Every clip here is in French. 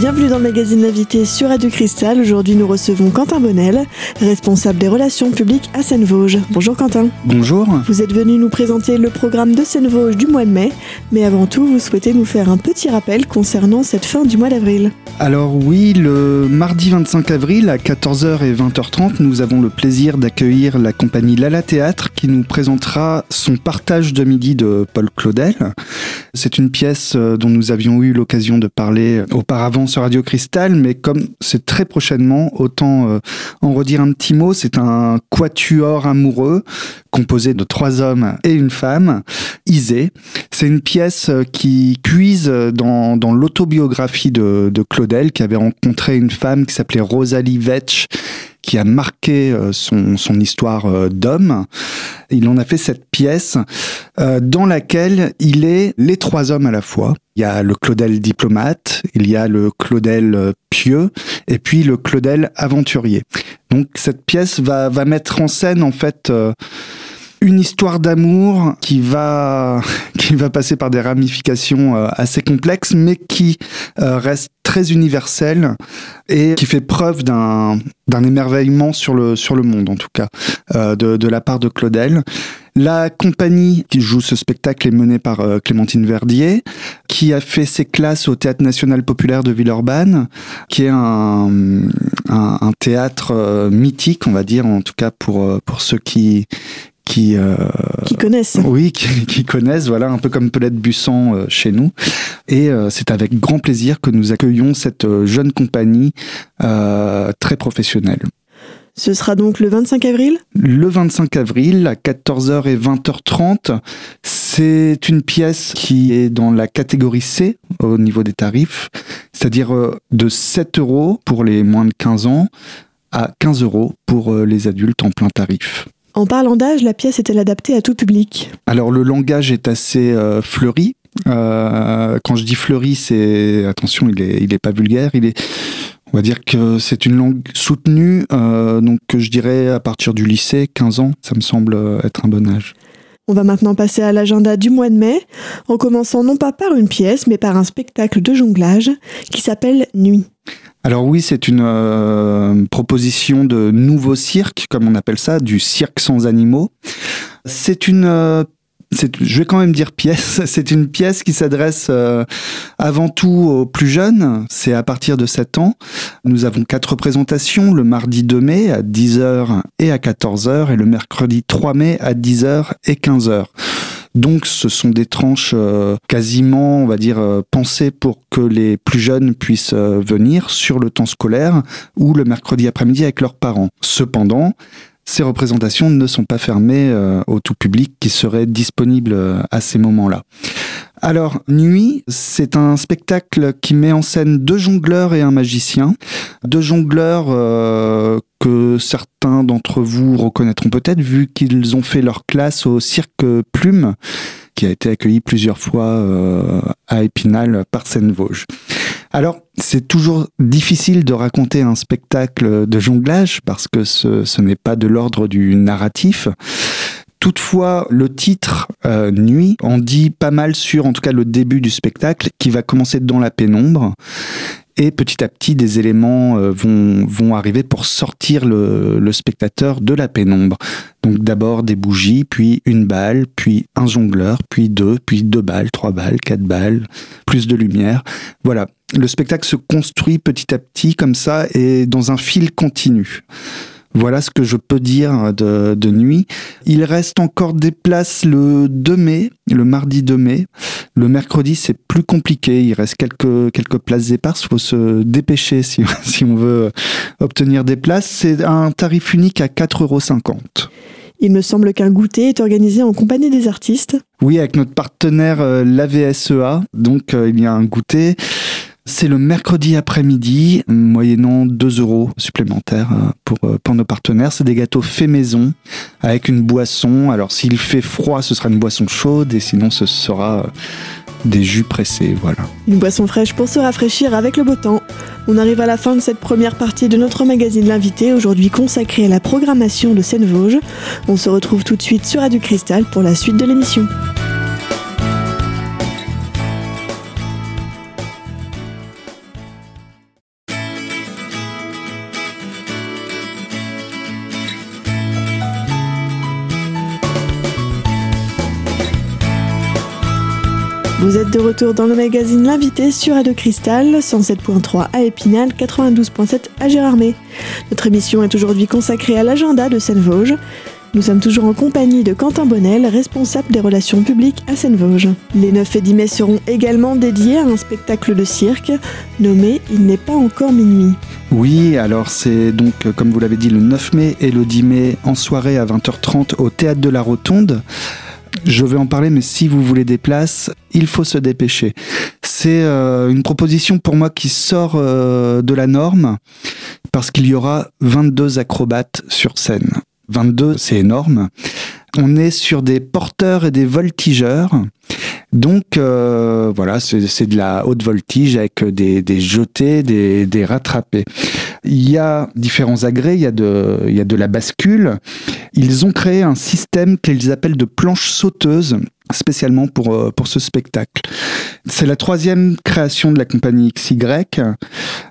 Bienvenue dans le magazine L'invité sur Radio Cristal. Aujourd'hui, nous recevons Quentin Bonnel, responsable des relations publiques à Seine-Vosges. Bonjour Quentin. Bonjour. Vous êtes venu nous présenter le programme de Seine-Vosges du mois de mai, mais avant tout, vous souhaitez nous faire un petit rappel concernant cette fin du mois d'avril. Alors oui, le mardi 25 avril à 14h et 20h30, nous avons le plaisir d'accueillir la compagnie Lala Théâtre qui nous présentera son partage de midi de Paul Claudel. C'est une pièce euh, dont nous avions eu l'occasion de parler auparavant sur Radio Cristal, mais comme c'est très prochainement, autant euh, en redire un petit mot. C'est un quatuor amoureux composé de trois hommes et une femme, Isée. C'est une pièce euh, qui puise dans, dans l'autobiographie de, de Claudel, qui avait rencontré une femme qui s'appelait Rosalie Vetch, qui a marqué euh, son, son histoire euh, d'homme. Il en a fait cette pièce euh, dans laquelle il est les trois hommes à la fois. Il y a le Claudel diplomate, il y a le Claudel pieux, et puis le Claudel aventurier. Donc cette pièce va, va mettre en scène en fait une histoire d'amour qui va qui va passer par des ramifications assez complexes, mais qui reste très universelle et qui fait preuve d'un d'un émerveillement sur le sur le monde en tout cas euh, de, de la part de Claudel. La compagnie qui joue ce spectacle est menée par euh, Clémentine Verdier, qui a fait ses classes au Théâtre National Populaire de Villeurbanne, qui est un, un, un théâtre euh, mythique, on va dire, en tout cas pour, pour ceux qui, qui, euh, qui connaissent. Oui, qui, qui, connaissent, voilà, un peu comme Pelette Bussan euh, chez nous. Et euh, c'est avec grand plaisir que nous accueillons cette jeune compagnie très professionnelle. Ce sera donc le 25 avril? Le 25 avril à 14h et 20h30. C'est une pièce qui est dans la catégorie C au niveau des tarifs, c'est-à-dire de 7 euros pour les moins de 15 ans à 15 euros pour les adultes en plein tarif. En parlant d'âge, la pièce est-elle adaptée à tout public? Alors le langage est assez euh, fleuri. Euh, quand je dis fleuri, c'est attention, il est, il est pas vulgaire. Il est, on va dire que c'est une langue soutenue. Euh, donc je dirais à partir du lycée, 15 ans, ça me semble être un bon âge. On va maintenant passer à l'agenda du mois de mai, en commençant non pas par une pièce, mais par un spectacle de jonglage qui s'appelle Nuit. Alors oui, c'est une euh, proposition de nouveau cirque, comme on appelle ça, du cirque sans animaux. C'est une euh, je vais quand même dire pièce, c'est une pièce qui s'adresse euh, avant tout aux plus jeunes, c'est à partir de 7 ans. Nous avons quatre représentations, le mardi 2 mai à 10h et à 14h et le mercredi 3 mai à 10h et 15h. Donc ce sont des tranches euh, quasiment, on va dire, euh, pensées pour que les plus jeunes puissent euh, venir sur le temps scolaire ou le mercredi après-midi avec leurs parents. Cependant, ces représentations ne sont pas fermées au tout public qui serait disponible à ces moments-là. Alors, Nuit, c'est un spectacle qui met en scène deux jongleurs et un magicien. Deux jongleurs euh, que certains d'entre vous reconnaîtront peut-être vu qu'ils ont fait leur classe au cirque Plume, qui a été accueilli plusieurs fois euh, à Épinal par Seine-Vosges. Alors, c'est toujours difficile de raconter un spectacle de jonglage parce que ce, ce n'est pas de l'ordre du narratif. Toutefois, le titre euh, Nuit en dit pas mal sur, en tout cas, le début du spectacle qui va commencer dans la pénombre. Et petit à petit, des éléments euh, vont, vont arriver pour sortir le, le spectateur de la pénombre. Donc d'abord des bougies, puis une balle, puis un jongleur, puis deux, puis deux balles, trois balles, quatre balles, plus de lumière. Voilà, le spectacle se construit petit à petit comme ça et dans un fil continu. Voilà ce que je peux dire de, de, nuit. Il reste encore des places le 2 mai, le mardi 2 mai. Le mercredi, c'est plus compliqué. Il reste quelques, quelques places éparses. Il faut se dépêcher si, si on veut obtenir des places. C'est un tarif unique à 4,50 euros. Il me semble qu'un goûter est organisé en compagnie des artistes. Oui, avec notre partenaire euh, l'AVSEA. Donc, euh, il y a un goûter. C'est le mercredi après-midi, moyennant 2 euros supplémentaires pour, pour nos partenaires. C'est des gâteaux faits maison avec une boisson. Alors s'il fait froid, ce sera une boisson chaude et sinon ce sera des jus pressés, voilà. Une boisson fraîche pour se rafraîchir avec le beau temps. On arrive à la fin de cette première partie de notre magazine L'invité, aujourd'hui consacré à la programmation de Seine-Vosges. On se retrouve tout de suite sur Radio Cristal pour la suite de l'émission. Êtes de retour dans le magazine L'invité sur Radio Cristal, 107.3 à Épinal, 92.7 à Gérardmer. Notre émission est aujourd'hui consacrée à l'agenda de Seine-Vosges. Nous sommes toujours en compagnie de Quentin Bonnel, responsable des relations publiques à Seine-Vosges. Les 9 et 10 mai seront également dédiés à un spectacle de cirque nommé Il n'est pas encore minuit. Oui, alors c'est donc, comme vous l'avez dit, le 9 mai et le 10 mai en soirée à 20h30 au Théâtre de la Rotonde. Je vais en parler, mais si vous voulez des places, il faut se dépêcher. C'est euh, une proposition pour moi qui sort euh, de la norme parce qu'il y aura 22 acrobates sur scène. 22, c'est énorme. On est sur des porteurs et des voltigeurs. Donc euh, voilà, c'est de la haute voltige avec des, des jetés, des, des rattrapés. Il y a différents agrès, il y a de, il y a de la bascule. Ils ont créé un système qu'ils appellent de planche sauteuse spécialement pour, euh, pour ce spectacle. C'est la troisième création de la compagnie XY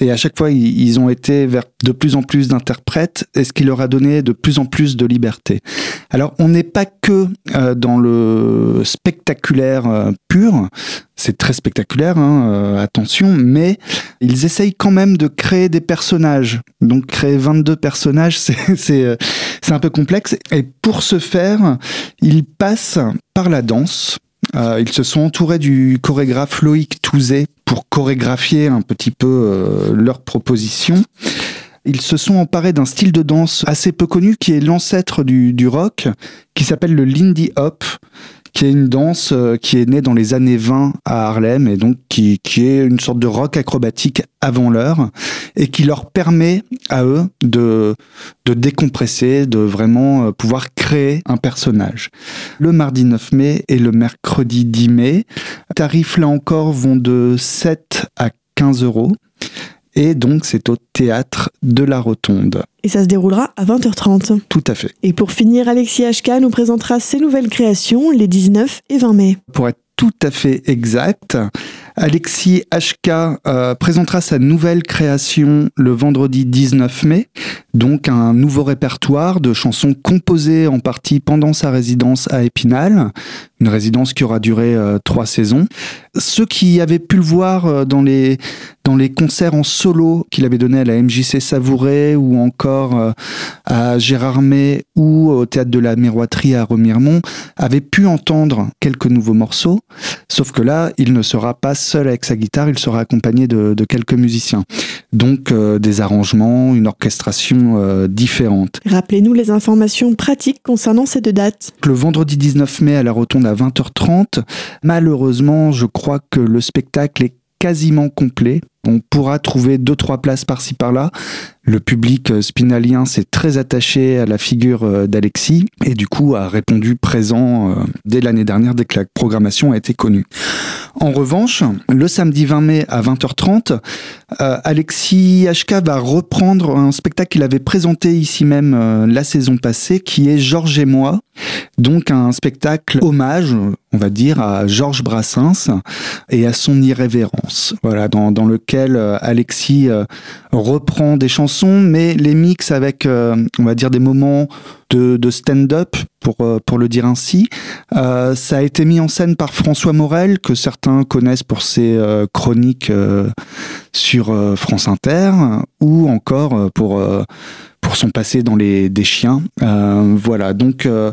et à chaque fois ils ont été vers de plus en plus d'interprètes et ce qui leur a donné de plus en plus de liberté. Alors on n'est pas que euh, dans le spectaculaire euh, pur, c'est très spectaculaire, hein, attention, mais ils essayent quand même de créer des personnages. Donc créer 22 personnages, c'est un peu complexe. Et pour ce faire, ils passent par la danse. Euh, ils se sont entourés du chorégraphe Loïc Touzé pour chorégraphier un petit peu euh, leurs propositions. Ils se sont emparés d'un style de danse assez peu connu qui est l'ancêtre du, du rock, qui s'appelle le Lindy Hop, qui est une danse euh, qui est née dans les années 20 à Harlem et donc qui, qui est une sorte de rock acrobatique avant l'heure et qui leur permet à eux de, de décompresser, de vraiment euh, pouvoir créer un personnage. Le mardi 9 mai et le mercredi 10 mai, tarifs là encore vont de 7 à 15 euros. Et donc, c'est au théâtre de la Rotonde. Et ça se déroulera à 20h30. Tout à fait. Et pour finir, Alexis HK nous présentera ses nouvelles créations les 19 et 20 mai. Pour être tout à fait exact, Alexis HK euh, présentera sa nouvelle création le vendredi 19 mai, donc un nouveau répertoire de chansons composées en partie pendant sa résidence à Épinal, une résidence qui aura duré euh, trois saisons. Ceux qui avaient pu le voir euh, dans les dans les concerts en solo qu'il avait donné à la MJC Savouré ou encore à Gérardmer ou au théâtre de la Miroiterie à Remiremont, avaient pu entendre quelques nouveaux morceaux, sauf que là, il ne sera pas seul avec sa guitare, il sera accompagné de, quelques musiciens. Donc euh, des arrangements, une orchestration euh, différente. Rappelez-nous les informations pratiques concernant ces deux dates. Le vendredi 19 mai à la Rotonde à 20h30. Malheureusement, je crois que le spectacle est quasiment complet. On pourra trouver deux trois places par-ci par-là. Le public euh, spinalien s'est très attaché à la figure d'Alexis et du coup a répondu présent dès l'année dernière, dès que la programmation a été connue. En revanche, le samedi 20 mai à 20h30, Alexis HK va reprendre un spectacle qu'il avait présenté ici même la saison passée, qui est Georges et moi. Donc un spectacle hommage, on va dire, à Georges Brassens et à son irrévérence. Voilà, dans, lequel Alexis reprend des chansons mais les mix avec, euh, on va dire, des moments de, stand-up, pour, euh, pour le dire ainsi. Euh, ça a été mis en scène par François Morel, que certains connaissent pour ses chroniques sur France Inter, ou encore pour pour son passé dans les des chiens. Euh, voilà, donc euh,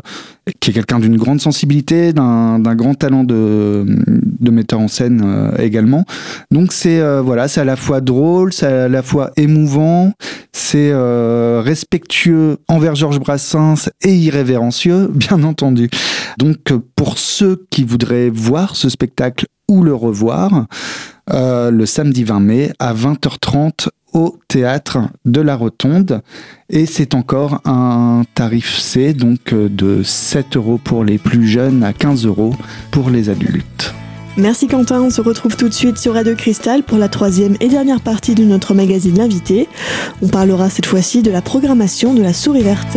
qui est quelqu'un d'une grande sensibilité, d'un grand talent de, de metteur en scène euh, également. Donc c'est voilà, c'est à la fois drôle, c'est à la fois émouvant, c'est respectueux envers Georges Brassens et irrévérencieux, bien entendu. Donc pour ceux qui voudraient voir ce spectacle ou le revoir, le samedi 20 mai à 20h30 au théâtre de la Rotonde. Et c'est encore un tarif C, donc euh, de 7 euros pour les plus jeunes à 15 euros pour les adultes. Merci Quentin, on se retrouve tout de suite sur Radio Cristal pour la troisième et dernière partie de notre magazine L'invité. On parlera cette fois-ci de la programmation de la souris verte.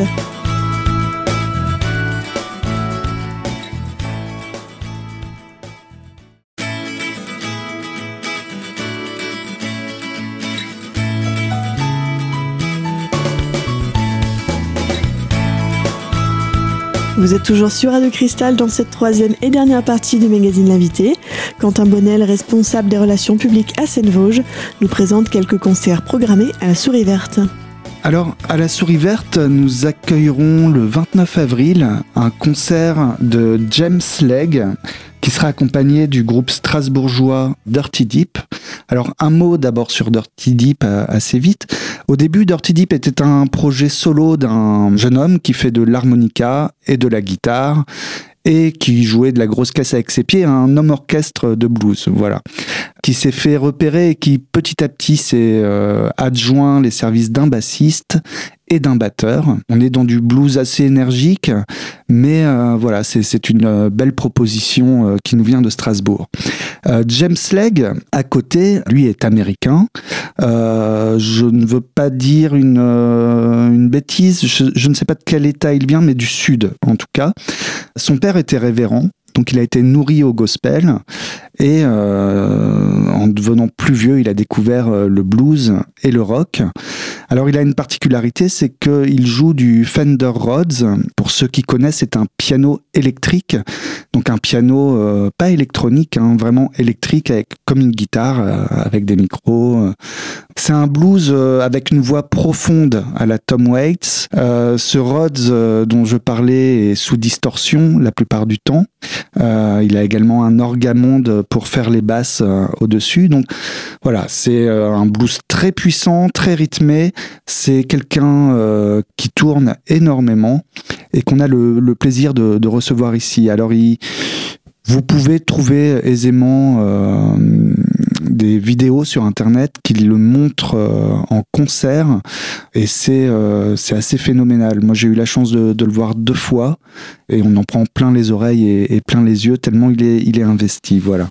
Vous êtes toujours sur Radio Cristal dans cette troisième et dernière partie du magazine L'invité. Quentin Bonnel, responsable des relations publiques à Seine-Vosges, nous présente quelques concerts programmés à la Souris Verte. Alors, à la Souris Verte, nous accueillerons le 29 avril un concert de James Legg qui sera accompagné du groupe strasbourgeois Dirty Deep. Alors un mot d'abord sur Dirty Deep euh, assez vite. Au début, Dirty Deep était un projet solo d'un jeune homme qui fait de l'harmonica et de la guitare et qui jouait de la grosse caisse avec ses pieds, un homme orchestre de blues, voilà, qui s'est fait repérer et qui petit à petit s'est euh, adjoint les services d'un bassiste et d'un batteur. On est dans du blues assez énergique, mais euh, voilà, c'est une euh, belle proposition euh, qui nous vient de Strasbourg. James Legg, à côté, lui est américain. Je ne veux pas dire une, une bêtise, je, je ne sais pas de quel état il vient, mais du sud en tout cas. Son père était révérend, donc il a été nourri au gospel et euh, en devenant plus vieux, il a découvert euh, le blues et le rock. Alors il a une particularité, c'est qu'il joue du Fender Rhodes. Pour ceux qui connaissent, c'est un piano électrique, donc un piano euh, pas électronique, hein, vraiment électrique, avec, comme une guitare, avec des micros. C'est un blues avec une voix profonde à la Tom Waits. ce Rhodes dont je parlais est sous distorsion la plupart du temps. il a également un orgamonde pour faire les basses euh, au-dessus. Donc voilà, c'est euh, un blues très puissant, très rythmé. C'est quelqu'un euh, qui tourne énormément et qu'on a le, plaisir de, recevoir ici. Alors il, vous pouvez trouver aisément des vidéos sur internet qui le montrent en concert et c'est c'est assez phénoménal. Moi j'ai eu la chance de, le voir deux fois et on en prend plein les oreilles et, plein les yeux tellement il est il est investi. Voilà.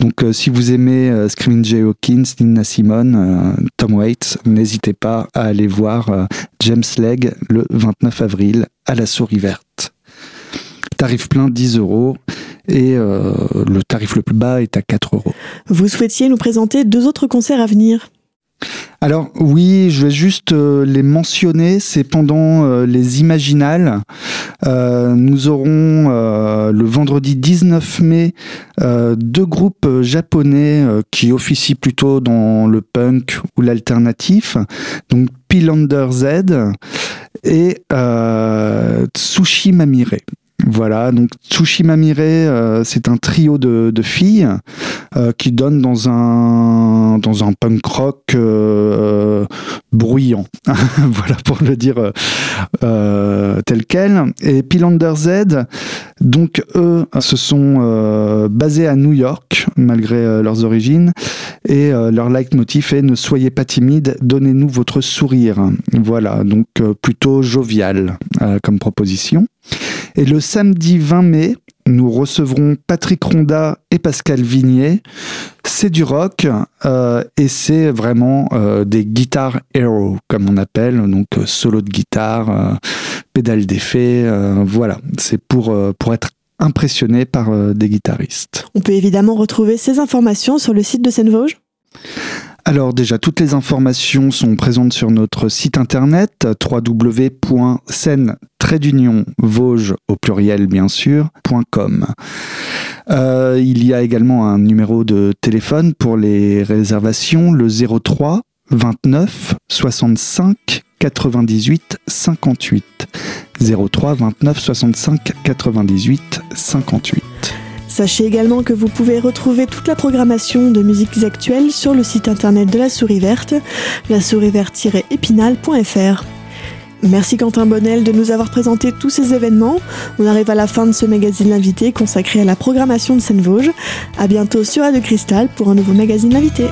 Donc euh, si vous aimez euh, Screaming Jay Hawkins, Nina Simone, euh, Tom Waits, n'hésitez pas à aller voir James Legg le 29 avril à la Souris Verte. Tarif plein 10 euros et le tarif le plus bas est à 4 euros. Vous souhaitiez nous présenter deux autres concerts à venir? Alors oui, je vais juste euh, les mentionner. C'est pendant euh, les Imaginales. Euh, nous aurons le vendredi 19 mai deux groupes japonais qui officient plutôt dans le punk ou l'alternatif. Donc Pilander Z et Tsushi Mamire. Voilà, donc Tsushima Mire, euh, c'est un trio de, filles euh, qui donne dans un dans un punk rock euh, bruyant, voilà pour le dire tel quel. Et Pilander Z, donc eux se sont basés à New York malgré leurs origines et leur leitmotiv est ne soyez pas timide, donnez-nous votre sourire. Voilà, donc plutôt jovial comme proposition. Et le samedi 20 mai, nous recevrons Patrick Ronda et Pascal Vignet. C'est du rock euh, et c'est vraiment euh, des guitares hero, comme on appelle, donc euh, solo de guitare, pédale d'effet, voilà. C'est pour, pour être impressionné par des guitaristes. On peut évidemment retrouver ces informations sur le site de Seine-Vosges alors déjà, toutes les informations sont présentes sur notre site internet www.scène vosges au pluriel bien sûr, .com. Euh, il y a également un numéro de téléphone pour les réservations, le 03 29 65 98 58. 03 29 65 98 58. Sachez également que vous pouvez retrouver toute la programmation de musiques actuelles sur le site internet de la Souris Verte, la souris verte-épinal.fr. Merci Quentin Bonnel de nous avoir présenté tous ces événements. On arrive à la fin de ce magazine L'invité consacré à la programmation de Seine-Vosges. À bientôt sur Radio Cristal pour un nouveau magazine L'invité.